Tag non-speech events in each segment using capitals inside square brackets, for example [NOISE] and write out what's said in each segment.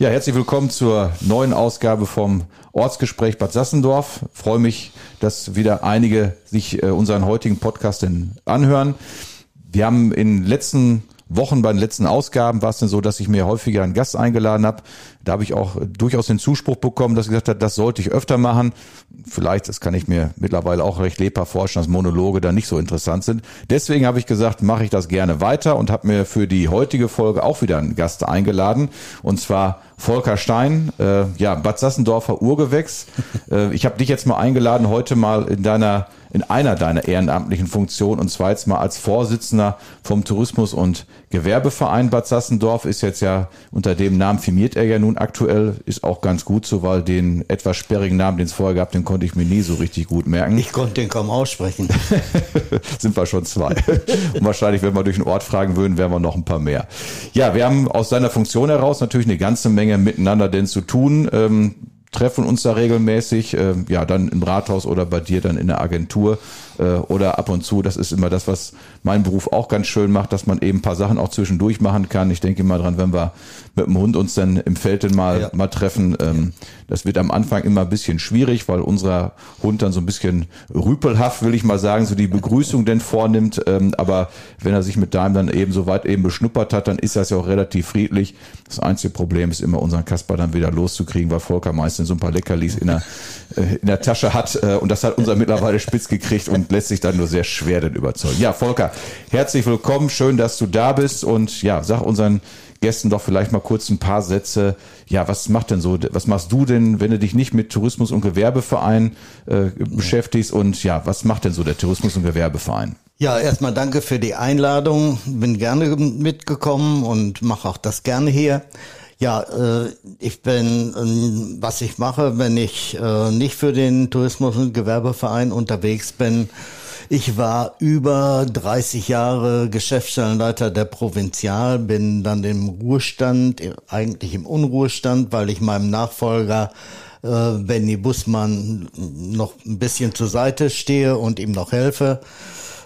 Ja, herzlich willkommen zur neuen Ausgabe vom Ortsgespräch Bad Sassendorf. freue mich, dass wieder einige sich äh, unseren heutigen Podcast anhören. Wir haben in den letzten Wochen bei den letzten Ausgaben war es denn so, dass ich mir häufiger einen Gast eingeladen habe. Da habe ich auch durchaus den Zuspruch bekommen, dass ich gesagt habe, das sollte ich öfter machen. Vielleicht, das kann ich mir mittlerweile auch recht lebhaft vorstellen, dass Monologe da nicht so interessant sind. Deswegen habe ich gesagt, mache ich das gerne weiter und habe mir für die heutige Folge auch wieder einen Gast eingeladen. Und zwar Volker Stein, äh, ja, Bad Sassendorfer Urgewächs. [LAUGHS] äh, ich habe dich jetzt mal eingeladen, heute mal in deiner in einer deiner ehrenamtlichen Funktionen und zwar jetzt mal als Vorsitzender vom Tourismus- und Gewerbeverein Bad Sassendorf ist jetzt ja unter dem Namen firmiert er ja nun aktuell, ist auch ganz gut so, weil den etwas sperrigen Namen, den es vorher gab, den konnte ich mir nie so richtig gut merken. Ich konnte den kaum aussprechen. [LAUGHS] Sind wir schon zwei. und wahrscheinlich, wenn wir durch den Ort fragen würden, wären wir noch ein paar mehr. Ja, wir haben aus seiner Funktion heraus natürlich eine ganze Menge miteinander denn zu tun. Ähm, treffen uns da regelmäßig, äh, ja, dann im Rathaus oder bei dir dann in der Agentur äh, oder ab und zu. Das ist immer das, was mein Beruf auch ganz schön macht, dass man eben ein paar Sachen auch zwischendurch machen kann. Ich denke immer dran, wenn wir mit dem Hund uns dann im Feld dann mal, ja. mal treffen. Ähm, das wird am Anfang immer ein bisschen schwierig, weil unser Hund dann so ein bisschen rüpelhaft, will ich mal sagen, so die Begrüßung denn vornimmt. Ähm, aber wenn er sich mit deinem dann eben so weit eben beschnuppert hat, dann ist das ja auch relativ friedlich. Das einzige Problem ist immer, unseren Kasper dann wieder loszukriegen, weil Volker meistens so ein paar Leckerlis in der, äh, in der Tasche hat. Äh, und das hat unser mittlerweile spitz gekriegt und lässt sich dann nur sehr schwer denn überzeugen. Ja, Volker, herzlich willkommen. Schön, dass du da bist. Und ja, sag unseren Gästen doch vielleicht mal kurz ein paar Sätze. Ja, was macht denn so, was machst du denn, wenn du dich nicht mit Tourismus- und Gewerbeverein äh, beschäftigst? Und ja, was macht denn so der Tourismus- und Gewerbeverein? Ja, erstmal danke für die Einladung. Bin gerne mitgekommen und mache auch das gerne hier. Ja, äh, ich bin, äh, was ich mache, wenn ich äh, nicht für den Tourismus- und Gewerbeverein unterwegs bin, ich war über 30 Jahre Geschäftsstellenleiter der Provinzial, bin dann im Ruhestand, eigentlich im Unruhestand, weil ich meinem Nachfolger äh, Benny Bussmann noch ein bisschen zur Seite stehe und ihm noch helfe.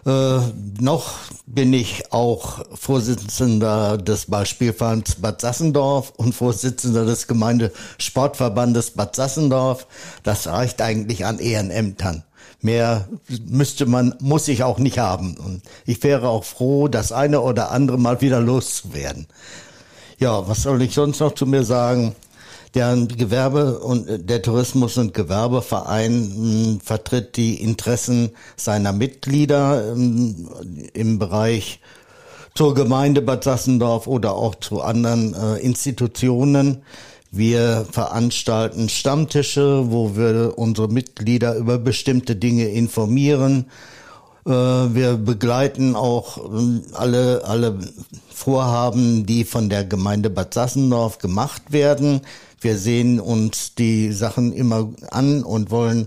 Äh, noch bin ich auch Vorsitzender des Ballspielvereins Bad Sassendorf und Vorsitzender des Gemeindesportverbandes Bad Sassendorf. Das reicht eigentlich an Ehrenämtern. Mehr müsste man, muss ich auch nicht haben. Und ich wäre auch froh, das eine oder andere mal wieder loszuwerden. Ja, was soll ich sonst noch zu mir sagen? Der Gewerbe und der Tourismus- und Gewerbeverein mh, hm, vertritt die Interessen seiner Mitglieder mh, hm, im Bereich zur Gemeinde Bad Sassendorf oder auch zu anderen äh, Institutionen. Wir veranstalten Stammtische, wo wir unsere Mitglieder über bestimmte Dinge informieren. Äh, wir begleiten auch ähm, alle, alle Vorhaben, die von der Gemeinde Bad Sassendorf gemacht werden. Wir sehen uns die Sachen immer an und wollen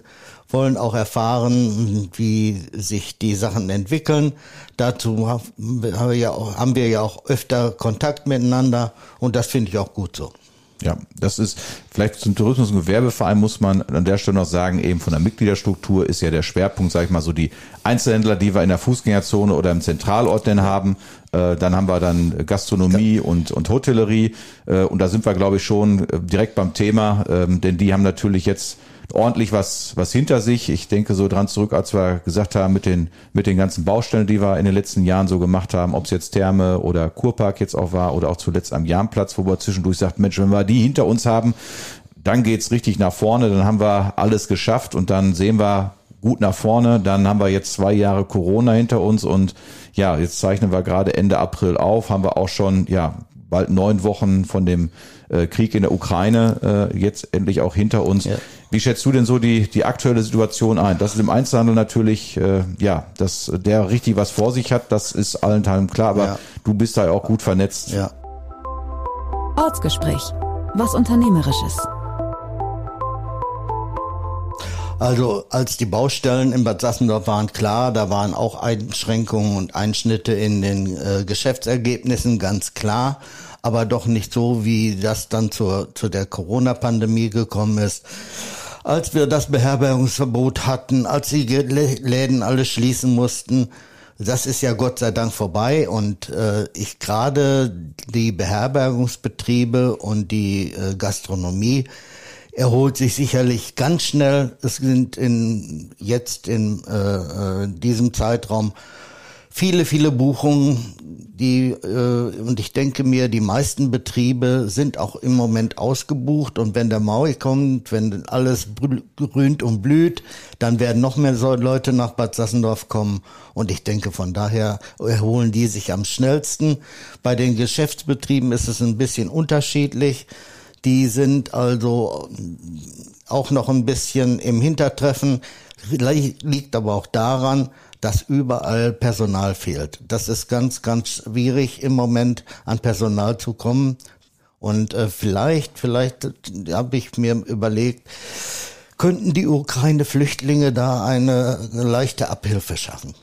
wollen auch erfahren, wie sich die Sachen entwickeln. Dazu haben wir ja auch, haben wir ja auch öfter Kontakt miteinander und das finde ich auch gut so. Ja, das ist vielleicht zum Tourismus- und Gewerbeverein muss man an der Stelle noch sagen, eben von der Mitgliederstruktur ist ja der Schwerpunkt, sage ich mal, so die Einzelhändler, die wir in der Fußgängerzone oder im Zentralort denn haben. Äh, dann haben wir dann Gastronomie und, und Hotellerie. Äh, und da sind wir, glaube ich, schon äh, direkt beim Thema, ähm, denn die haben natürlich jetzt ordentlich was, was hinter sich. Ich denke so dran zurück, als wir gesagt haben, mit den, mit den ganzen Baustellen, die wir in den letzten Jahren so gemacht haben, ob es jetzt Therme oder Kurpark jetzt auch war oder auch zuletzt am Jahnplatz, wo wir zwischendurch sagt, Mensch, wenn wir die hinter uns haben, dann geht's richtig nach vorne, dann haben wir alles geschafft und dann sehen wir gut nach vorne. Dann haben wir jetzt zwei Jahre Corona hinter uns und ja, jetzt zeichnen wir gerade Ende April auf, haben wir auch schon, ja, bald neun Wochen von dem äh, Krieg in der Ukraine äh, jetzt endlich auch hinter uns. Ja. Wie schätzt du denn so die, die aktuelle Situation ein? Das ist im Einzelhandel natürlich, äh, ja, dass der richtig was vor sich hat, das ist allen Teilen klar, aber ja. du bist da ja auch gut vernetzt. Ja. Ortsgespräch. Was Unternehmerisches. Also als die Baustellen in Bad Sassendorf waren klar, da waren auch Einschränkungen und Einschnitte in den äh, Geschäftsergebnissen, ganz klar, aber doch nicht so, wie das dann zur, zu der Corona-Pandemie gekommen ist. Als wir das Beherbergungsverbot hatten, als die Läden alle schließen mussten, das ist ja Gott sei Dank vorbei und äh, ich gerade die Beherbergungsbetriebe und die äh, Gastronomie erholt sich sicherlich ganz schnell. Es sind in, jetzt in äh, äh, diesem Zeitraum viele, viele Buchungen, die äh, und ich denke mir, die meisten Betriebe sind auch im Moment ausgebucht und wenn der Maui kommt, wenn alles grünt und blüht, dann werden noch mehr Leute nach Bad Sassendorf kommen und ich denke von daher erholen die sich am schnellsten. Bei den Geschäftsbetrieben ist es ein bisschen unterschiedlich. Die sind also auch noch ein bisschen im Hintertreffen, liegt aber auch daran, dass überall Personal fehlt. Das ist ganz, ganz schwierig im Moment an Personal zu kommen. Und äh, vielleicht, vielleicht äh, habe ich mir überlegt, könnten die Ukraine-Flüchtlinge da eine, leichte Abhilfe schaffen.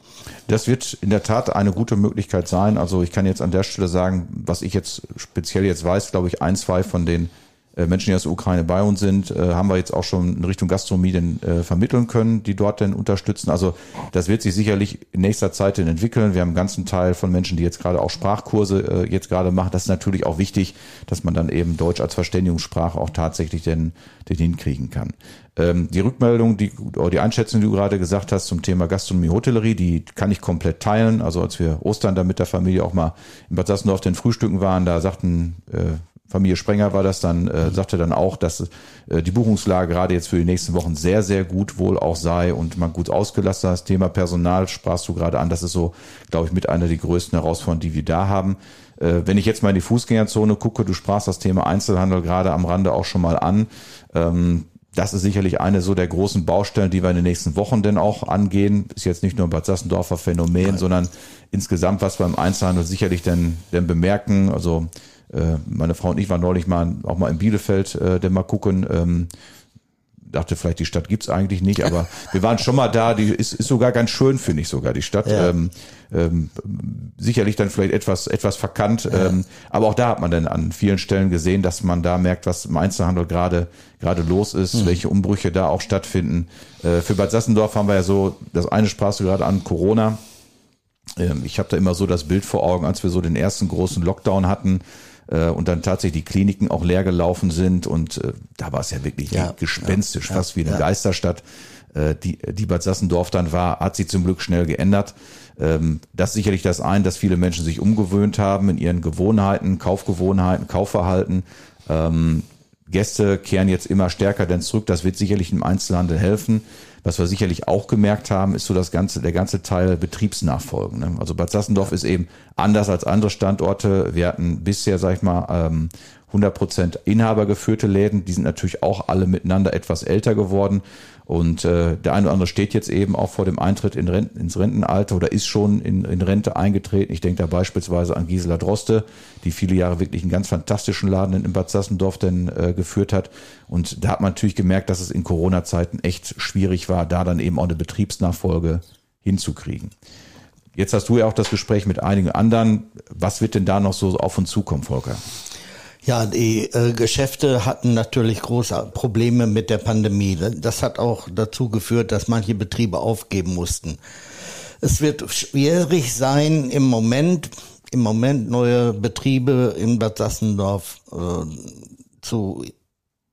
Das wird in der Tat eine gute Möglichkeit sein. Also ich kann jetzt an der Stelle sagen, was ich jetzt speziell jetzt weiß, glaube ich, ein, zwei von den Menschen, die aus der Ukraine bei uns sind, äh, haben wir jetzt auch schon in Richtung Gastronomie denn, äh, vermitteln können, die dort denn unterstützen. Also das wird sich sicherlich in nächster Zeit denn entwickeln. Wir haben einen ganzen Teil von Menschen, die jetzt gerade auch Sprachkurse äh, jetzt gerade machen. Das ist natürlich auch wichtig, dass man dann eben Deutsch als Verständigungssprache auch tatsächlich denn, denn hinkriegen kann. Ähm, die Rückmeldung, die, die Einschätzung, die du gerade gesagt hast zum Thema Gastronomie, Hotellerie, die kann ich komplett teilen. Also als wir Ostern da mit der Familie auch mal in Bad Sassendorf den Frühstücken waren, da sagten äh, Familie Sprenger war das dann, äh, sagte dann auch, dass äh, die Buchungslage gerade jetzt für die nächsten Wochen sehr, sehr gut wohl auch sei und man gut ausgelastet Das Thema Personal sprachst du gerade an. Das ist so, glaube ich, mit einer der größten Herausforderungen, die wir da haben. Äh, wenn ich jetzt mal in die Fußgängerzone gucke, du sprachst das Thema Einzelhandel gerade am Rande auch schon mal an. Ähm, das ist sicherlich eine so der großen Baustellen, die wir in den nächsten Wochen denn auch angehen. Ist jetzt nicht nur ein Bad Sassendorfer Phänomen, Nein. sondern insgesamt, was wir im Einzelhandel sicherlich denn, denn bemerken. Also meine Frau und ich waren neulich mal auch mal in Bielefeld, äh, denn mal gucken. Ähm, dachte vielleicht, die Stadt gibt's eigentlich nicht, aber [LAUGHS] wir waren schon mal da, die ist, ist sogar ganz schön, finde ich sogar, die Stadt. Ja. Ähm, ähm, sicherlich dann vielleicht etwas, etwas verkannt, ja. ähm, aber auch da hat man dann an vielen Stellen gesehen, dass man da merkt, was im Einzelhandel gerade gerade los ist, mhm. welche Umbrüche da auch stattfinden. Äh, für Bad Sassendorf haben wir ja so, das eine sprachst du gerade an, Corona. Ähm, ich habe da immer so das Bild vor Augen, als wir so den ersten großen Lockdown hatten, äh, und dann tatsächlich die Kliniken auch leer gelaufen sind und äh, da war es ja wirklich ja, gespenstisch, ja, fast wie eine. Geisterstadt, äh, die, die Bad Sassendorf dann war, hat sich zum Glück schnell geändert. Ähm, das ist sicherlich das ein, dass viele Menschen sich umgewöhnt haben in ihren Gewohnheiten, Kaufgewohnheiten, Kaufverhalten. Ähm, Gäste kehren jetzt immer stärker denn zurück. Das wird sicherlich im Einzelhandel helfen. Was wir sicherlich auch gemerkt haben, ist so das ganze, der ganze Teil Betriebsnachfolgen. Ne? Also Bad Sassendorf ist eben anders als andere Standorte. Wir hatten bisher, sag ich mal, ähm, 100% inhabergeführte Läden. Die sind natürlich auch alle miteinander etwas älter geworden. Und äh, der eine oder andere steht jetzt eben auch vor dem Eintritt in Renten, ins Rentenalter oder ist schon in, in Rente eingetreten. Ich denke da beispielsweise an Gisela Droste, die viele Jahre wirklich einen ganz fantastischen Laden in Bad Sassendorf denn äh, geführt hat. Und da hat man natürlich gemerkt, dass es in Corona-Zeiten echt schwierig war, da dann eben auch eine Betriebsnachfolge hinzukriegen. Jetzt hast du ja auch das Gespräch mit einigen anderen. Was wird denn da noch so auf uns zukommen, Volker? Ja, die äh, Geschäfte hatten natürlich große Probleme mit der Pandemie. Das hat auch dazu geführt, dass manche Betriebe aufgeben mussten. Es wird schwierig sein, im Moment, im Moment neue Betriebe in Bad Sassendorf äh, zu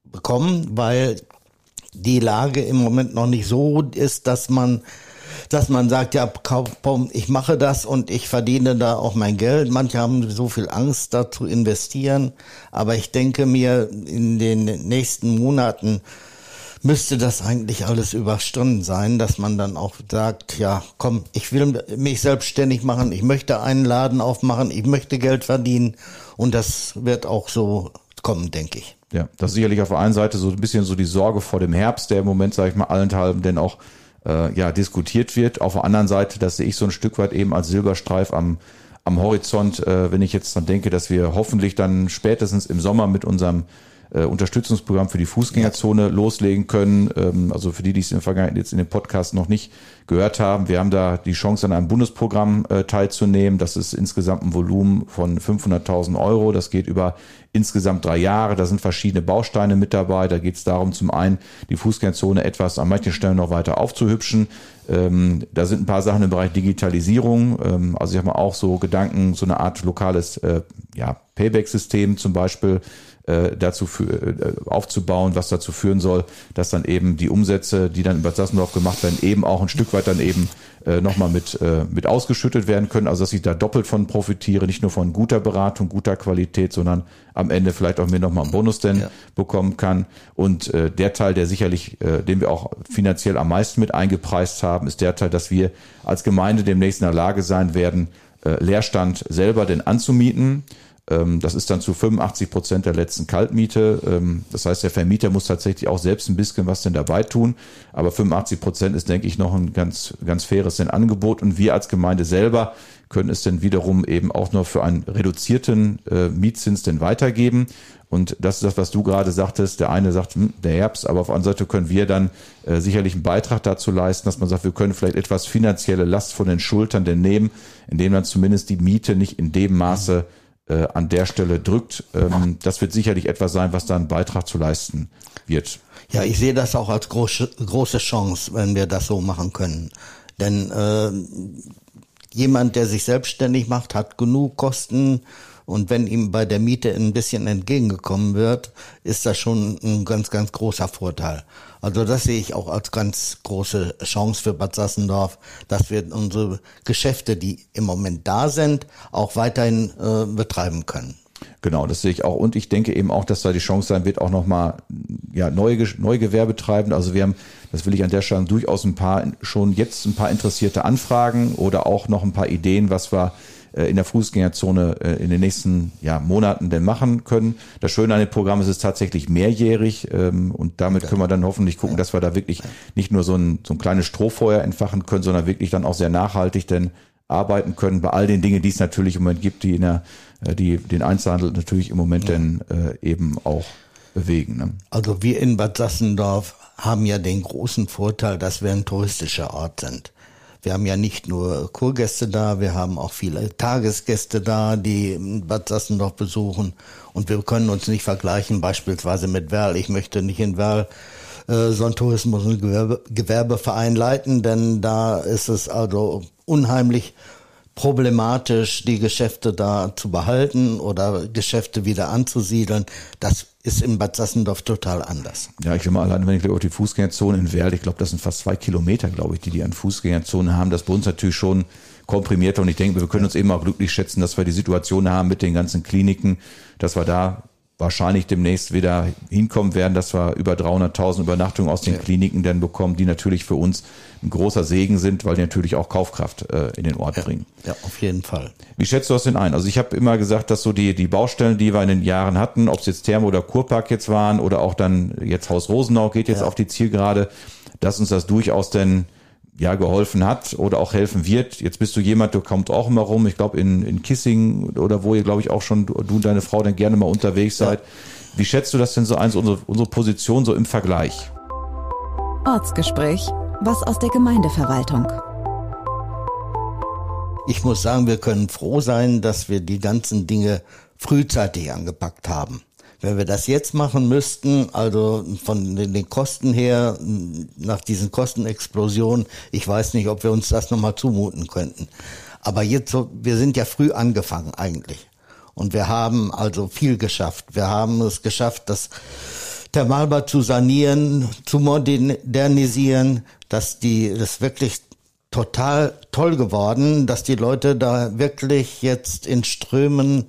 bekommen, weil die Lage im Moment noch nicht so ist, dass man dass man sagt, ja, ich mache das und ich verdiene da auch mein Geld. Manche haben so viel Angst, da zu investieren. Aber ich denke mir, in den nächsten Monaten müsste das eigentlich alles überstanden sein, dass man dann auch sagt, ja, komm, ich will mich selbstständig machen, ich möchte einen Laden aufmachen, ich möchte Geld verdienen und das wird auch so kommen, denke ich. Ja, das ist sicherlich auf der einen Seite so ein bisschen so die Sorge vor dem Herbst, der im Moment, sage ich mal, allenthalben denn auch äh, ja, diskutiert wird. Auf der anderen Seite, das sehe ich so ein Stück weit eben als Silberstreif am, am Horizont, äh, wenn ich jetzt dann denke, dass wir hoffentlich dann spätestens im Sommer mit unserem äh, Unterstützungsprogramm für die Fußgängerzone loslegen können. Ähm, also für die, die es in der Vergangenheit jetzt in dem Podcast noch nicht gehört haben, wir haben da die Chance, an einem Bundesprogramm äh, teilzunehmen. Das ist insgesamt ein Volumen von 500.000 Euro. Das geht über insgesamt drei Jahre. Da sind verschiedene Bausteine mit dabei. Da geht es darum, zum einen die Fußgängerzone etwas an manchen Stellen noch weiter aufzuhübschen. Ähm, da sind ein paar Sachen im Bereich Digitalisierung. Ähm, also ich habe mal auch so Gedanken, so eine Art lokales äh, ja, Payback-System zum Beispiel äh, dazu für, äh, aufzubauen, was dazu führen soll, dass dann eben die Umsätze, die dann in Bad Sassendorf gemacht werden, eben auch ein Stück weit dann eben äh, nochmal mit, äh, mit ausgeschüttet werden können. Also dass ich da doppelt von profitiere, nicht nur von guter Beratung, guter Qualität, sondern am Ende vielleicht auch mir nochmal einen Bonus denn ja. bekommen kann. Und äh, der Teil, der sicherlich, äh, den wir auch finanziell am meisten mit eingepreist haben, ist der Teil, dass wir als Gemeinde demnächst in der Lage sein werden, äh, Leerstand selber denn anzumieten. Ähm, das ist dann zu 85 Prozent der letzten Kaltmiete. Ähm, das heißt, der Vermieter muss tatsächlich auch selbst ein bisschen was denn dabei tun. Aber 85 Prozent ist, denke ich, noch ein ganz, ganz faires denn Angebot. Und wir als Gemeinde selber können es dann wiederum eben auch noch für einen reduzierten äh, Mietzins denn weitergeben. Und das ist das, was du gerade sagtest. Der eine sagt, hm, der Herbst, aber auf der anderen Seite können wir dann äh, sicherlich einen Beitrag dazu leisten, dass man sagt, wir können vielleicht etwas finanzielle Last von den Schultern denn nehmen, indem dann zumindest die Miete nicht in dem Maße äh, an der Stelle drückt. Ähm, das wird sicherlich etwas sein, was da einen Beitrag zu leisten wird. Ja, ich sehe das auch als große, große Chance, wenn wir das so machen können. Denn äh, jemand, der sich selbstständig macht, hat genug Kosten und wenn ihm bei der Miete ein bisschen entgegengekommen wird, ist das schon ein ganz, ganz großer Vorteil. Also das sehe ich auch als ganz große Chance für Bad Sassendorf, dass wir unsere Geschäfte, die im Moment da sind, auch weiterhin äh, betreiben können. Genau, das sehe ich auch. Und ich denke eben auch, dass da die Chance sein wird, auch nochmal ja, neue, neue Gewerbe treiben. Also wir haben, das will ich an der Stelle durchaus ein paar, schon jetzt ein paar interessierte Anfragen oder auch noch ein paar Ideen, was wir in der Fußgängerzone äh, in den nächsten ja, Monaten denn machen können. Das Schöne an dem Programm ist, es ist tatsächlich mehrjährig ähm, und damit können wir dann hoffentlich gucken, dass wir da wirklich nicht nur so ein, so ein kleines Strohfeuer entfachen können, sondern wirklich dann auch sehr nachhaltig denn arbeiten können bei all den Dingen, die es natürlich im Moment gibt, die in der, äh, die den Einzelhandel natürlich im Moment ja. denn äh, eben auch bewegen. Ne? Also wir in Bad Sassendorf haben ja den großen Vorteil, dass wir ein touristischer Ort sind. Wir haben ja nicht nur Kurgäste da, wir haben auch viele Tagesgäste da, die Bad Sassendorf besuchen. Und wir können uns nicht vergleichen beispielsweise mit Werl. Ich möchte nicht in Werl äh, so ein Tourismus- und Gewerbe, Gewerbeverein leiten, denn da ist es also unheimlich problematisch, die Geschäfte da zu behalten oder Geschäfte wieder anzusiedeln. Das ist in Bad Sassendorf total anders. Ja, ich will mal allein, wenn ich auf die Fußgängerzone in Werl, ich glaube, das sind fast zwei Kilometer, glaube ich, die die an Fußgängerzone haben. Das bei uns natürlich schon komprimierter und ich denke, wir können uns eben auch glücklich schätzen, dass wir die Situation haben mit den ganzen Kliniken, dass wir da wahrscheinlich demnächst wieder hinkommen werden, dass wir über 300.000 Übernachtungen aus den ja. Kliniken dann bekommen, die natürlich für uns ein großer Segen sind, weil die natürlich auch Kaufkraft äh, in den Ort ja. bringen. Ja, auf jeden Fall. Wie schätzt du das denn ein? Also ich habe immer gesagt, dass so die, die Baustellen, die wir in den Jahren hatten, ob es jetzt Thermo oder Kurpark jetzt waren oder auch dann jetzt Haus Rosenau geht jetzt ja. auf die Zielgerade, dass uns das durchaus denn ja geholfen hat oder auch helfen wird. Jetzt bist du jemand, du kommst auch immer rum. Ich glaube in, in Kissing oder wo ihr glaube ich auch schon du, du und deine Frau dann gerne mal unterwegs seid. Ja. Wie schätzt du das denn so ein, so unsere, unsere Position so im Vergleich? Ortsgespräch, was aus der Gemeindeverwaltung. Ich muss sagen, wir können froh sein, dass wir die ganzen Dinge frühzeitig angepackt haben. Wenn wir das jetzt machen müssten, also von den Kosten her, nach diesen Kostenexplosionen, ich weiß nicht, ob wir uns das nochmal zumuten könnten. Aber jetzt wir sind ja früh angefangen eigentlich. Und wir haben also viel geschafft. Wir haben es geschafft, das Thermalbad zu sanieren, zu modernisieren, dass die, das wirklich total toll geworden, dass die Leute da wirklich jetzt in Strömen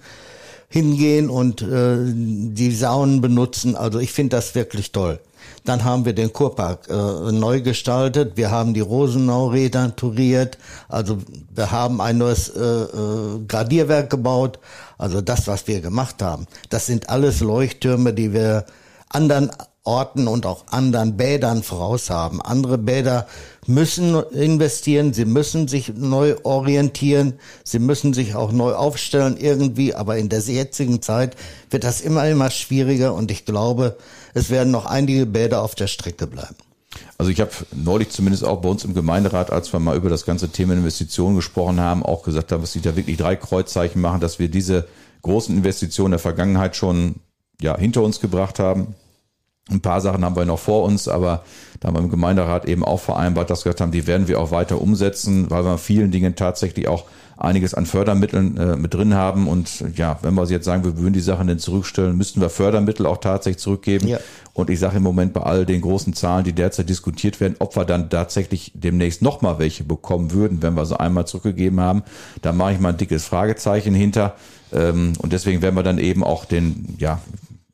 hingehen und äh, die Saunen benutzen. Also ich finde das wirklich toll. Dann haben wir den Kurpark äh, neu gestaltet. Wir haben die Rosenau returiert. Also wir haben ein neues äh, äh, Gradierwerk gebaut. Also das, was wir gemacht haben, das sind alles Leuchttürme, die wir anderen Orten und auch anderen Bädern voraus haben. Andere Bäder müssen investieren, sie müssen sich neu orientieren, sie müssen sich auch neu aufstellen irgendwie, aber in der jetzigen Zeit wird das immer, immer schwieriger und ich glaube, es werden noch einige Bäder auf der Strecke bleiben. Also ich habe neulich zumindest auch bei uns im Gemeinderat, als wir mal über das ganze Thema Investitionen gesprochen haben, auch gesagt haben, dass sie da wirklich drei Kreuzzeichen machen, dass wir diese großen Investitionen der Vergangenheit schon ja, hinter uns gebracht haben. Ein paar Sachen haben wir noch vor uns, aber da haben wir im Gemeinderat eben auch vereinbart, dass wir gesagt haben, die werden wir auch weiter umsetzen, weil wir in vielen Dingen tatsächlich auch einiges an Fördermitteln äh, mit drin haben. Und ja, wenn wir jetzt sagen, wir würden die Sachen denn zurückstellen, müssten wir Fördermittel auch tatsächlich zurückgeben. Ja. Und ich sage im Moment bei all den großen Zahlen, die derzeit diskutiert werden, ob wir dann tatsächlich demnächst nochmal welche bekommen würden, wenn wir sie einmal zurückgegeben haben. Da mache ich mal ein dickes Fragezeichen hinter. Ähm, und deswegen werden wir dann eben auch den, ja,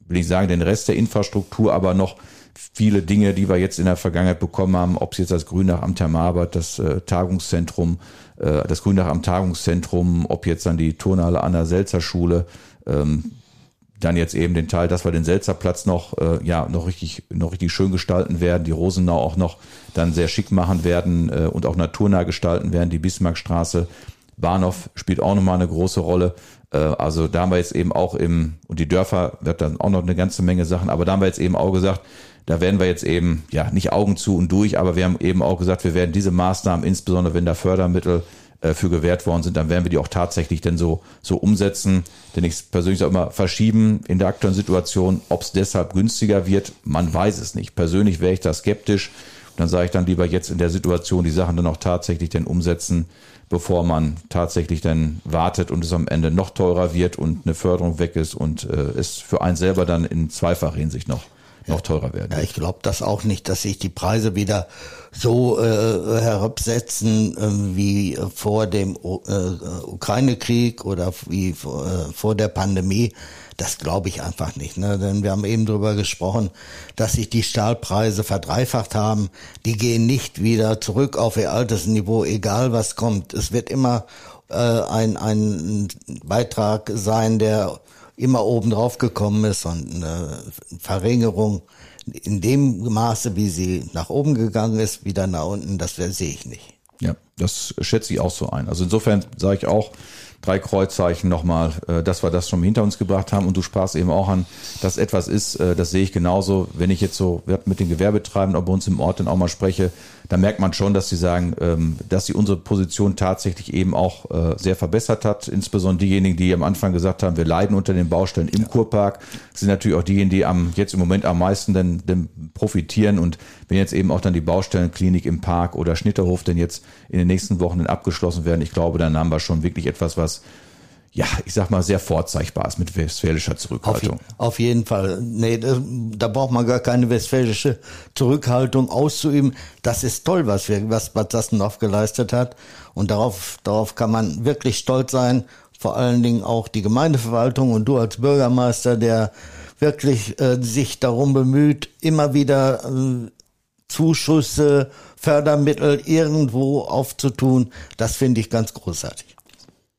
will ich sagen, den Rest der Infrastruktur, aber noch viele Dinge, die wir jetzt in der Vergangenheit bekommen haben, ob es jetzt das Grünach am Thermarbad, das äh, Tagungszentrum, äh, das Grünach am Tagungszentrum, ob jetzt dann die Turnhalle an der Selzerschule, ähm, dann jetzt eben den Teil, dass wir den Selzerplatz noch, äh, ja, noch richtig, noch richtig schön gestalten werden, die Rosenau auch noch dann sehr schick machen werden äh, und auch naturnah gestalten werden, die Bismarckstraße. Bahnhof spielt auch nochmal eine große Rolle. Äh, also da haben wir jetzt eben auch im, und die Dörfer wird dann auch noch eine ganze Menge Sachen, aber da haben wir jetzt eben auch gesagt, da werden wir jetzt eben, ja, nicht Augen zu und durch, aber wir haben eben auch gesagt, wir werden diese Maßnahmen, insbesondere wenn da Fördermittel äh, für gewährt worden sind, dann werden wir die auch tatsächlich denn so, so umsetzen. Denn ich persönlich sage immer, verschieben in der aktuellen Situation, ob es deshalb günstiger wird, man weiß es nicht. Persönlich wäre ich da skeptisch. dann sage ich dann lieber jetzt in der Situation die Sachen dann auch tatsächlich denn umsetzen, bevor man tatsächlich dann wartet und es am Ende noch teurer wird und eine Förderung weg ist und äh, es für einen selber dann in zweifacher Hinsicht noch noch teurer werden. Ja, ich glaube das auch nicht, dass sich die Preise wieder so äh, herabsetzen äh, wie vor dem äh, Ukraine-Krieg oder wie vor, äh, vor der Pandemie. Das glaube ich einfach nicht, ne? denn wir haben eben darüber gesprochen, dass sich die Stahlpreise verdreifacht haben. Die gehen nicht wieder zurück auf ihr altes Niveau, egal was kommt. Es wird immer äh, ein, ein Beitrag sein, der immer oben drauf gekommen ist und eine Verringerung in dem Maße, wie sie nach oben gegangen ist, wieder nach unten, das sehe ich nicht. Ja, das schätze ich auch so ein. Also insofern sage ich auch, drei Kreuzzeichen nochmal, äh, dass wir das schon hinter uns gebracht haben. Und du sprachst eben auch an, dass etwas ist, äh, das sehe ich genauso. Wenn ich jetzt so mit den Gewerbetreibenden bei uns im Ort dann auch mal spreche, da merkt man schon, dass sie sagen, ähm, dass sie unsere Position tatsächlich eben auch äh, sehr verbessert hat. Insbesondere diejenigen, die am Anfang gesagt haben, wir leiden unter den Baustellen im ja. Kurpark, sind natürlich auch diejenigen, die am, jetzt im Moment am meisten denn, denn profitieren. Und wenn jetzt eben auch dann die Baustellenklinik im Park oder Schnitterhof denn jetzt in den nächsten Wochen abgeschlossen werden, ich glaube, dann haben wir schon wirklich etwas, was ja, ich sag mal, sehr vorzeigbar ist mit westfälischer Zurückhaltung. Auf, auf jeden Fall. Nee, da, braucht man gar keine westfälische Zurückhaltung auszuüben. Das ist toll, was wir, was Bad Sassendorf geleistet hat. Und darauf, darauf kann man wirklich stolz sein. Vor allen Dingen auch die Gemeindeverwaltung und du als Bürgermeister, der wirklich äh, sich darum bemüht, immer wieder äh, Zuschüsse, Fördermittel irgendwo aufzutun. Das finde ich ganz großartig.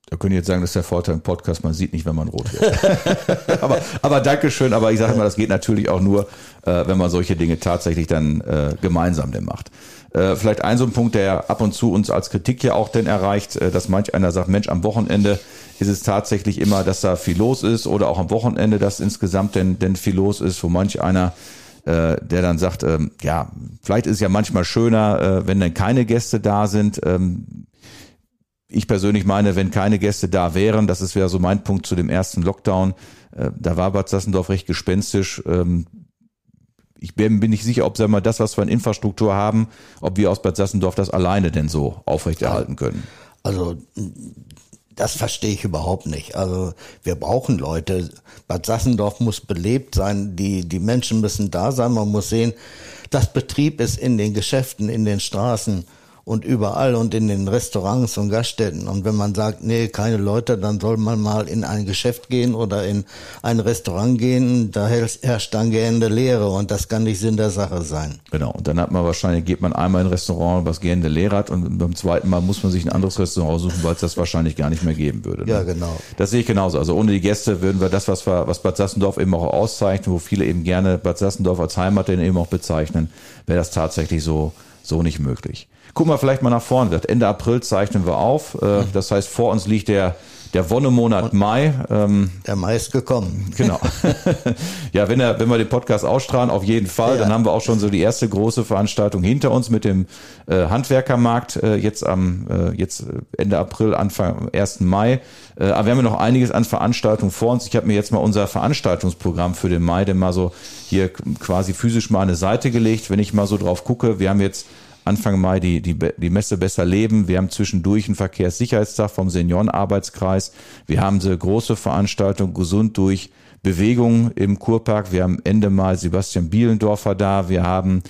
Da können jetzt sagen, das ist der Vorteil im Podcast, man sieht nicht, wenn man rot wird. [LAUGHS] aber, aber Dankeschön, aber ich sage mal, das geht natürlich auch nur, äh, wenn man solche Dinge tatsächlich dann äh, gemeinsam denn macht. Äh, vielleicht ein so ein Punkt, der ab und zu uns als Kritik ja auch denn erreicht, äh, dass manch einer sagt, Mensch, am Wochenende ist es tatsächlich immer, dass da viel los ist oder auch am Wochenende, dass insgesamt denn, denn viel los ist, wo manch einer äh, der dann sagt, ähm, ja, vielleicht ist es ja manchmal schöner, äh, wenn dann keine Gäste da sind. Ähm, ich persönlich meine, wenn keine Gäste da wären, das ist ja so mein Punkt zu dem ersten Lockdown, äh, da war Bad Sassendorf recht gespenstisch. Ähm, ich bin, bin nicht sicher, ob sagen wir, das, was wir an Infrastruktur haben, ob wir aus Bad Sassendorf das alleine denn so aufrechterhalten können. Also das verstehe ich überhaupt nicht. Also wir brauchen Leute. Bad Sassendorf muss belebt sein. Die, die Menschen müssen da sein. Man muss sehen, dass Betrieb ist in den Geschäften, in den Straßen. Und überall und in den Restaurants und Gaststätten. Und wenn man sagt, nee, keine Leute, dann soll man mal in ein Geschäft gehen oder in ein Restaurant gehen, da herrscht dann gähnende Leere und das kann nicht Sinn der Sache sein. Genau. Und dann hat man wahrscheinlich, geht man einmal in ein Restaurant, was gähnende Leere hat und beim zweiten Mal muss man sich ein anderes Restaurant suchen, weil es das wahrscheinlich gar nicht mehr geben würde. Ne? Ja, genau. Das sehe ich genauso. Also ohne die Gäste würden wir das, was wir, was Bad Sassendorf eben auch auszeichnen, wo viele eben gerne Bad Sassendorf als Heimat eben auch bezeichnen, wäre das tatsächlich so, so nicht möglich. Gucken wir vielleicht mal nach vorne. Ende April zeichnen wir auf. Äh, das heißt, vor uns liegt der der Wonnemonat Mai. Ähm, der Mai ist gekommen. Genau. [LAUGHS] [LAUGHS] ja, wenn, er, wenn wir den Podcast ausstrahlen, auf jeden Fall. Ja. Dann haben wir auch schon so die erste große Veranstaltung hinter uns mit dem äh, Handwerkermarkt äh, jetzt am äh, jetzt Ende April, Anfang 1. Mai. Äh, aber wir haben ja noch einiges an Veranstaltungen vor uns. Ich habe mir jetzt mal unser Veranstaltungsprogramm für den Mai denn mal so hier quasi physisch mal eine Seite gelegt. Wenn ich mal so drauf gucke, wir haben jetzt Anfang Mai die, die, die Messe Besser Leben. Wir haben zwischendurch einen Verkehrssicherheitstag vom Seniorenarbeitskreis. Wir haben eine große Veranstaltung Gesund durch Bewegung im Kurpark. Wir haben Ende Mai Sebastian Bielendorfer da. Wir haben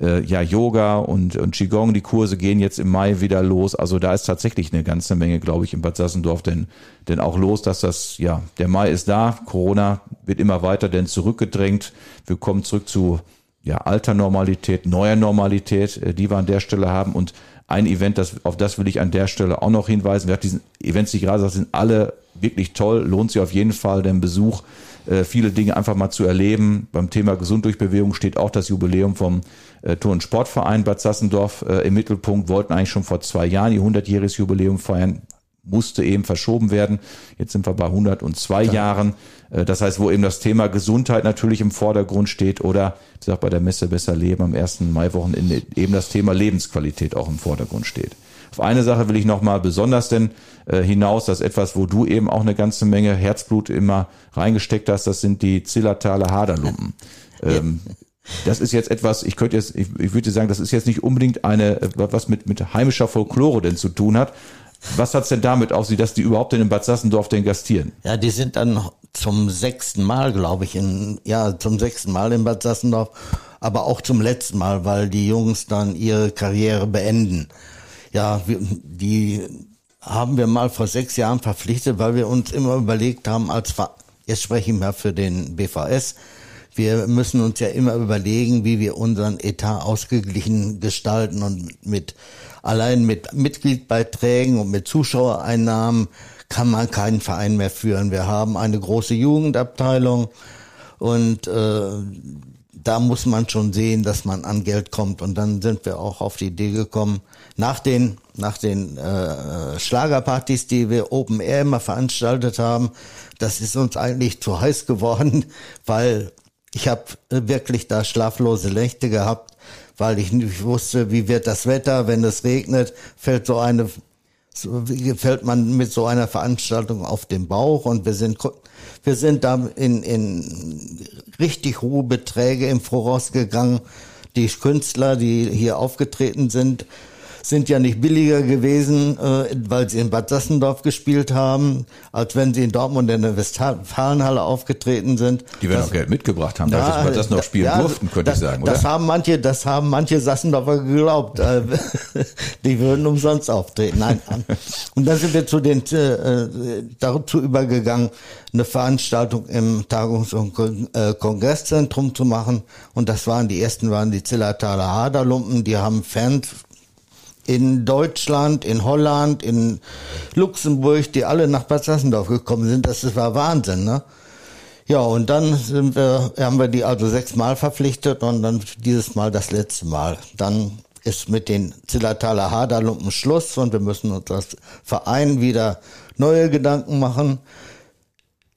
äh, ja Yoga und, und Qigong. Die Kurse gehen jetzt im Mai wieder los. Also da ist tatsächlich eine ganze Menge, glaube ich, in Bad Sassendorf denn, denn auch los, dass das, ja, der Mai ist da. Corona wird immer weiter denn zurückgedrängt. Wir kommen zurück zu ja, alter Normalität, neuer Normalität, äh, die wir an der Stelle haben. Und ein Event, das, auf das will ich an der Stelle auch noch hinweisen. Wir haben diesen Events, die ich gerade sind alle wirklich toll. Lohnt sich auf jeden Fall den Besuch, äh, viele Dinge einfach mal zu erleben. Beim Thema Gesund durch Bewegung steht auch das Jubiläum vom äh, Turn- und Sportverein Bad Sassendorf äh, im Mittelpunkt. Wollten eigentlich schon vor zwei Jahren ihr 100-jähriges Jubiläum feiern musste eben verschoben werden. Jetzt sind wir bei 102 Klar. Jahren. Äh, das heißt, wo eben das Thema Gesundheit natürlich im Vordergrund steht oder, wie gesagt, bei der Messe Besser Leben am ersten Maiwochenende eben das Thema Lebensqualität auch im Vordergrund steht. Auf eine Sache will ich nochmal besonders denn äh, hinaus, das ist etwas, wo du eben auch eine ganze Menge Herzblut immer reingesteckt hast, das sind die Zillertaler Haderlumpen. [LAUGHS] Ähm, das ist jetzt etwas, ich könnte jetzt, ich, ich würde sagen, das ist jetzt nicht unbedingt eine, äh, was mit, mit heimischer Folklore denn zu tun hat, was hat's denn damit auf sich, dass die überhaupt denn in Bad Sassendorf denn gastieren? Ja, die sind dann zum sechsten Mal, glaube ich, in, ja, zum sechsten Mal in Bad Sassendorf, aber auch zum letzten Mal, weil die Jungs dann ihre Karriere beenden. Ja, die haben wir mal vor sechs Jahren verpflichtet, weil wir uns immer überlegt haben, als, jetzt spreche ich mal für den BVS, wir müssen uns ja immer überlegen, wie wir unseren Etat ausgeglichen gestalten und mit allein mit Mitgliedbeiträgen und mit Zuschauereinnahmen kann man keinen Verein mehr führen. Wir haben eine große Jugendabteilung und äh, da muss man schon sehen, dass man an Geld kommt. Und dann sind wir auch auf die Idee gekommen, nach den, nach den äh, Schlagerpartys, die wir Open Air immer veranstaltet haben, das ist uns eigentlich zu heiß geworden, [LAUGHS] weil ich habe wirklich da schlaflose Nächte gehabt, weil ich nicht wusste, wie wird das Wetter, wenn es regnet, fällt so eine so fällt man mit so einer Veranstaltung auf den Bauch und wir sind wir sind da in, in richtig hohe Beträge im Voraus gegangen. Die Künstler, die hier aufgetreten sind, sind ja nicht billiger gewesen, äh, weil sie in Bad Sassendorf gespielt haben, als wenn sie in Dortmund in der Westfalenhalle aufgetreten sind. Die werden das, auch Geld mitgebracht haben, ja, weil sie das noch spielen ja, durften, könnte das, ich sagen, oder? Das haben manche, das haben manche Sassendorfer geglaubt. Äh, [LAUGHS] die würden umsonst auftreten. Nein. Und dann sind wir zu den äh, dazu übergegangen, eine Veranstaltung im Tagungs- und äh, Kongresszentrum zu machen. Und das waren die ersten waren die Zillertaler Haderlumpen, die haben Fans in Deutschland, in Holland, in Luxemburg, die alle nach Bad Sassendorf gekommen sind. Das war Wahnsinn, ne? Ja, und dann sind wir, haben wir die also sechsmal verpflichtet und dann dieses Mal das letzte Mal. Dann ist mit den Zillertaler Haderlumpen Schluss und wir müssen uns als Verein wieder neue Gedanken machen.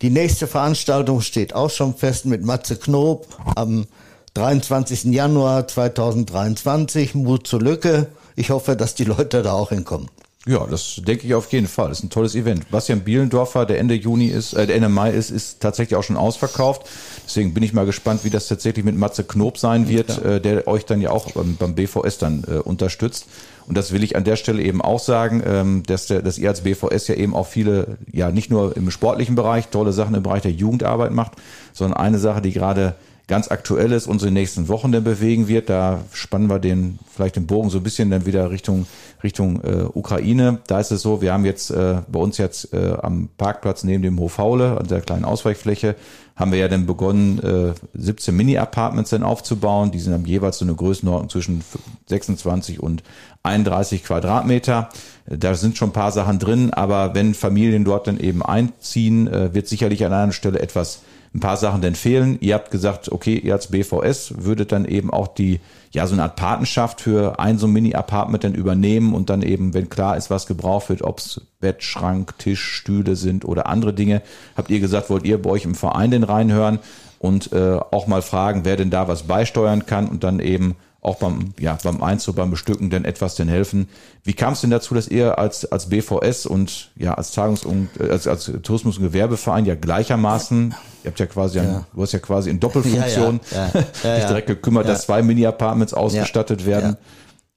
Die nächste Veranstaltung steht auch schon fest mit Matze Knob am 23. Januar 2023, Mut zur Lücke. Ich hoffe, dass die Leute da auch hinkommen. Ja, das denke ich auf jeden Fall. Das ist ein tolles Event. Bastian Bielendorfer, der Ende Juni ist, äh, Ende Mai ist, ist tatsächlich auch schon ausverkauft. Deswegen bin ich mal gespannt, wie das tatsächlich mit Matze Knob sein wird, äh, der euch dann ja auch beim, beim BVS dann äh, unterstützt. Und das will ich an der Stelle eben auch sagen, ähm, dass, der, dass ihr als BVS ja eben auch viele, ja nicht nur im sportlichen Bereich tolle Sachen im Bereich der Jugendarbeit macht, sondern eine Sache, die gerade ganz aktuelles uns in den nächsten Wochen dann bewegen wird. Da spannen wir den vielleicht den Bogen so ein bisschen dann wieder Richtung Richtung äh, Ukraine. Da ist es so, wir haben jetzt äh, bei uns jetzt äh, am Parkplatz neben dem Hof Haule, an der kleinen Ausweichfläche, haben wir ja dann begonnen, äh, 17 Mini-Apartments dann aufzubauen. Die sind dann jeweils so eine Größenordnung zwischen 26 und 31 Quadratmeter. Da sind schon ein paar Sachen drin, aber wenn Familien dort dann eben einziehen, äh, wird sicherlich an einer Stelle etwas ein paar Sachen denn fehlen. Ihr habt gesagt, okay, ihr als BVS würdet dann eben auch die, ja, so eine Art Patenschaft für ein so Mini-Apartment dann übernehmen und dann eben, wenn klar ist, was gebraucht wird, ob's Bett, Schrank, Tisch, Stühle sind oder andere Dinge, habt ihr gesagt, wollt ihr bei euch im Verein denn reinhören und äh, auch mal fragen, wer denn da was beisteuern kann und dann eben auch beim, ja, beim Einzug, beim Bestücken denn etwas denn helfen. Wie kam es denn dazu, dass ihr als, als BVS und ja, als Tagungs- und äh, als, als Tourismus- und Gewerbeverein ja gleichermaßen, ihr habt ja quasi, ein, du hast ja quasi in Doppelfunktion Ja, ja, ja, ja, [LAUGHS] dich direkt gekümmert, ja. dass zwei Mini-Apartments ausgestattet werden.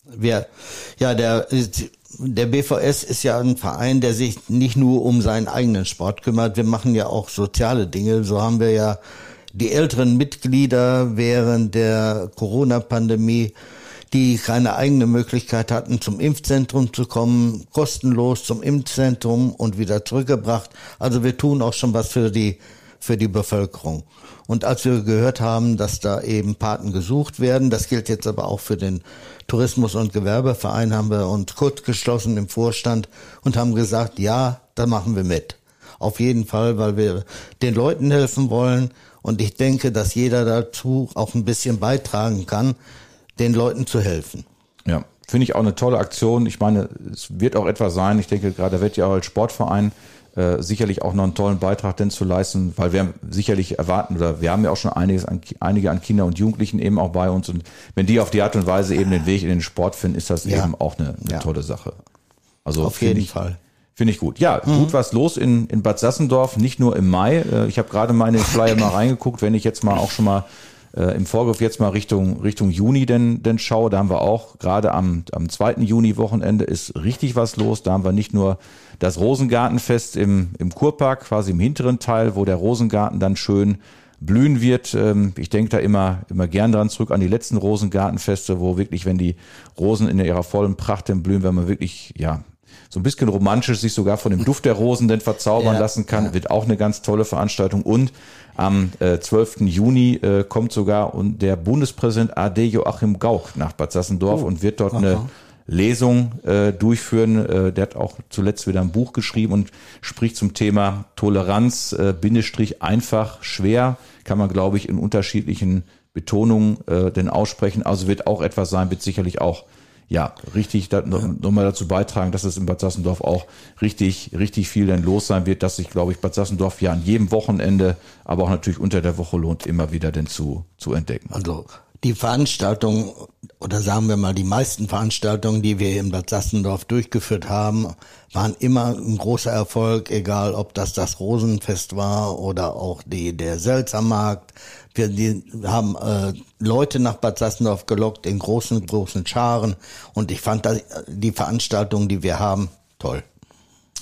Wir, ja, der, der BVS ist ja ein Verein, der sich nicht nur um seinen eigenen Sport kümmert. Wir machen ja auch soziale Dinge. So haben wir ja die älteren Mitglieder während der Corona-Pandemie, die keine eigene Möglichkeit hatten, zum Impfzentrum zu kommen, kostenlos zum Impfzentrum und wieder zurückgebracht. Also wir tun auch schon was für die für die Bevölkerung. Und als wir gehört haben, dass da eben Paten gesucht werden, das gilt jetzt aber auch für den Tourismus- und Gewerbeverein, haben wir uns kurz geschlossen im Vorstand und haben gesagt, ja, da machen wir mit. Auf jeden Fall, weil wir den Leuten helfen wollen. Und ich denke, dass jeder dazu auch ein bisschen beitragen kann, den Leuten zu helfen. Ja, finde ich auch eine tolle Aktion. Ich meine, es wird auch etwas sein. Ich denke, gerade da wird ja auch als Sportverein äh, sicherlich auch noch einen tollen Beitrag denn zu leisten, weil wir sicherlich erwarten oder wir haben ja auch schon einiges an, einige an Kindern und Jugendlichen eben auch bei uns und wenn die auf die Art und Weise eben den Weg in den Sport finden, ist das Ja. eben auch eine, eine Ja. tolle Sache. Also Auf jeden ich, Fall. Finde ich gut. Ja, gut was los in, in Bad Sassendorf, nicht nur im Mai. Äh, Ich habe gerade mal in den Flyer mal reingeguckt, wenn ich jetzt mal auch schon mal äh, im Vorgriff jetzt mal Richtung, Richtung Juni denn, denn schaue, da haben wir auch gerade am, am 2. Juni-Wochenende ist richtig was los. Da haben wir nicht nur das Rosengartenfest im, im Kurpark, quasi im hinteren Teil, wo der Rosengarten dann schön blühen wird. Ähm, Ich denke da immer, immer gern dran zurück an die letzten Rosengartenfeste, wo wirklich, wenn die Rosen in ihrer vollen Pracht dann blühen, wenn man wirklich, ja, so ein bisschen romantisch sich sogar von dem Duft der Rosen denn verzaubern [LAUGHS] Ja, lassen kann, wird auch eine ganz tolle Veranstaltung. Und am äh, 12. Juni äh, kommt sogar und der Bundespräsident AD Joachim Gauck nach Bad Sassendorf und wird dort eine Lesung äh, durchführen. Äh, der hat auch zuletzt wieder ein Buch geschrieben und spricht zum Thema Toleranz, äh, Bindestrich einfach, schwer, kann man, glaube ich, in unterschiedlichen Betonungen äh, denn aussprechen. Also wird auch etwas sein, wird sicherlich auch ja, richtig da, noch, noch mal dazu beitragen, dass es in Bad Sassendorf auch richtig, richtig viel denn los sein wird, dass sich, glaube ich, Bad Sassendorf ja an jedem Wochenende, aber auch natürlich unter der Woche lohnt, immer wieder denn zu, zu entdecken. Also die Veranstaltungen oder sagen wir mal die meisten Veranstaltungen, die wir in Bad Sassendorf durchgeführt haben, waren immer ein großer Erfolg, egal ob das das Rosenfest war oder auch die der Selzermarkt. Wir die, haben äh, Leute nach Bad Sassendorf gelockt in großen großen Scharen und ich fand das, die Veranstaltungen, die wir haben, toll.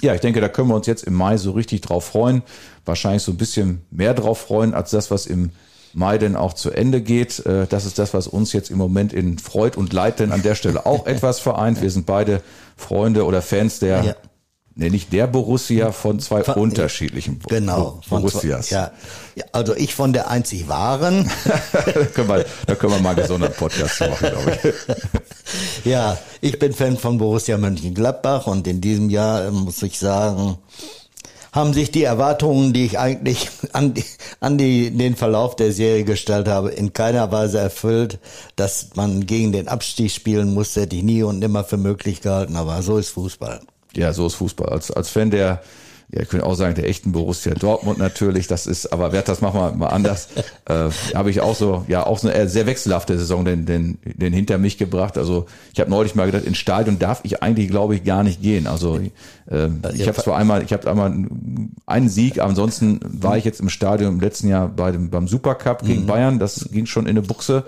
Ja, ich denke, da können wir uns jetzt im Mai so richtig drauf freuen. Wahrscheinlich so ein bisschen mehr drauf freuen, als das, was im Mai denn auch zu Ende geht. Äh, Das ist das, was uns jetzt im Moment in Freud und Leid denn an der Stelle auch [LAUGHS] etwas vereint. Wir sind beide Freunde oder Fans der, Ja. nee, nicht der Borussia, von zwei Von- unterschiedlichen Genau. Bo- Borussias. Ja. ja, also ich von der einzig wahren. [LAUGHS] da, können wir, da können wir mal einen gesonderten Podcast machen, glaube ich. [LAUGHS] Ja, ich bin Fan von Borussia Mönchengladbach und in diesem Jahr äh, muss ich sagen, haben sich die Erwartungen, die ich eigentlich [LAUGHS] an, die, an die, den Verlauf der Serie gestellt habe, in keiner Weise erfüllt. Dass man gegen den Abstieg spielen muss, hätte ich nie und nimmer für möglich gehalten, aber so ist Fußball. Ja, so ist Fußball. Als, als Fan der, ja, ich könnte auch sagen, der echten Borussia Dortmund natürlich, das ist, aber wer das machen wir mal anders, äh, habe ich auch so, ja, auch so eine sehr wechselhafte Saison den, den, den hinter mich gebracht. Also ich habe neulich mal gedacht, ins Stadion darf ich eigentlich, glaube ich, gar nicht gehen. Also äh, ich habe zwar einmal, ich habe einmal einen Sieg, ansonsten war ich jetzt im Stadion im letzten Jahr bei dem, beim Supercup gegen Bayern, das ging schon in eine Buchse.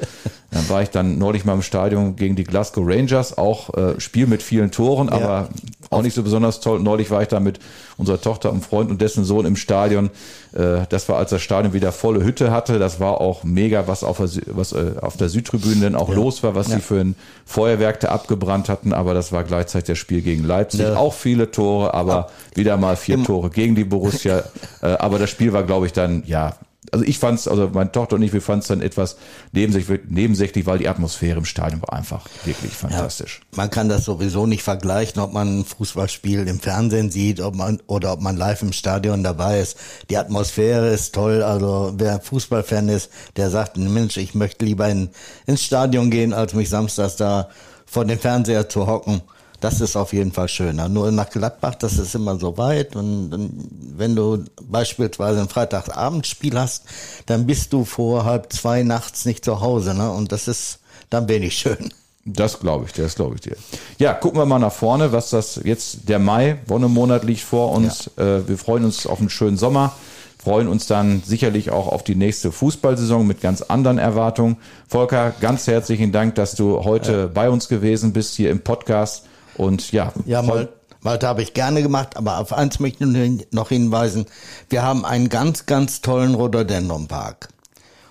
Dann war ich dann neulich mal im Stadion gegen die Glasgow Rangers, auch äh, Spiel mit vielen Toren, aber auch nicht so besonders toll. Neulich war ich da mit unserer Tochter und Freund und dessen Sohn im Stadion. Äh, das war, als das Stadion wieder volle Hütte hatte. Das war auch mega, was auf der, was, äh, auf der Südtribüne denn auch ja. los war, was ja. sie für ein Feuerwerk da abgebrannt hatten. Aber das war gleichzeitig das Spiel gegen Leipzig. Ja. Auch viele Tore, aber wieder mal vier Tore gegen die Borussia. [LAUGHS] Äh, aber das Spiel war, glaube ich, dann, ja, also ich fand es, also meine Tochter und ich, wir fanden es dann etwas nebensächlich, nebensächlich, weil die Atmosphäre im Stadion war einfach wirklich fantastisch. Ja, man kann das sowieso nicht vergleichen, ob man ein Fußballspiel im Fernsehen sieht, ob man oder ob man live im Stadion dabei ist. Die Atmosphäre ist toll. Also wer Fußballfan ist, der sagt, Mensch, ich möchte lieber in, ins Stadion gehen, als mich samstags da vor dem Fernseher zu hocken. Das ist auf jeden Fall schöner. Nur nach Gladbach, das ist immer so weit. Und, und wenn du beispielsweise ein Freitagabendspiel hast, dann bist du vor halb zwei nachts nicht zu Hause. Ne? Und das ist dann wenig schön. Das glaube ich dir, das glaube ich dir. Ja, gucken wir mal nach vorne, was das jetzt, der Mai, Wonnemonat liegt vor uns. Ja. Äh, wir freuen uns auf einen schönen Sommer, freuen uns dann sicherlich auch auf die nächste Fußballsaison mit ganz anderen Erwartungen. Volker, ganz herzlichen Dank, dass du heute ja. bei uns gewesen bist hier im Podcast. Und ja, ja mal, Malte habe ich gerne gemacht, aber auf eins möchte ich noch hinweisen. Wir haben einen ganz, ganz tollen Rhododendronpark.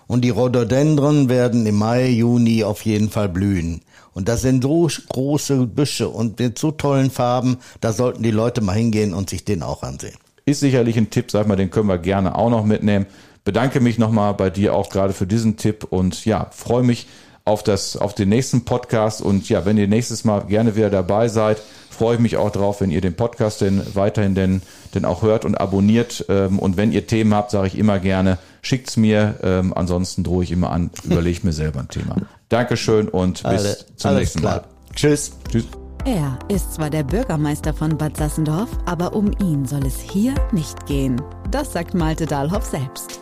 Und die Rhododendron werden im Mai, Juni auf jeden Fall blühen. Und das sind so große Büsche und mit so tollen Farben, da sollten die Leute mal hingehen und sich den auch ansehen. Ist sicherlich ein Tipp, sag mal, den können wir gerne auch noch mitnehmen. Bedanke mich nochmal bei dir auch gerade für diesen Tipp und ja, freue mich auf, das, auf den nächsten Podcast. Und ja, wenn ihr nächstes Mal gerne wieder dabei seid, freue ich mich auch drauf, wenn ihr den Podcast denn weiterhin denn, denn auch hört und abonniert. Ähm, und wenn ihr Themen habt, sage ich immer gerne, schickt's mir. Ähm, ansonsten drohe ich immer an, überlege mir selber ein Thema. Dankeschön und bis Alle, zum nächsten Mal. Tschüss. Tschüss. Er ist zwar der Bürgermeister von Bad Sassendorf, aber um ihn soll es hier nicht gehen. Das sagt Malte Dahlhoff selbst.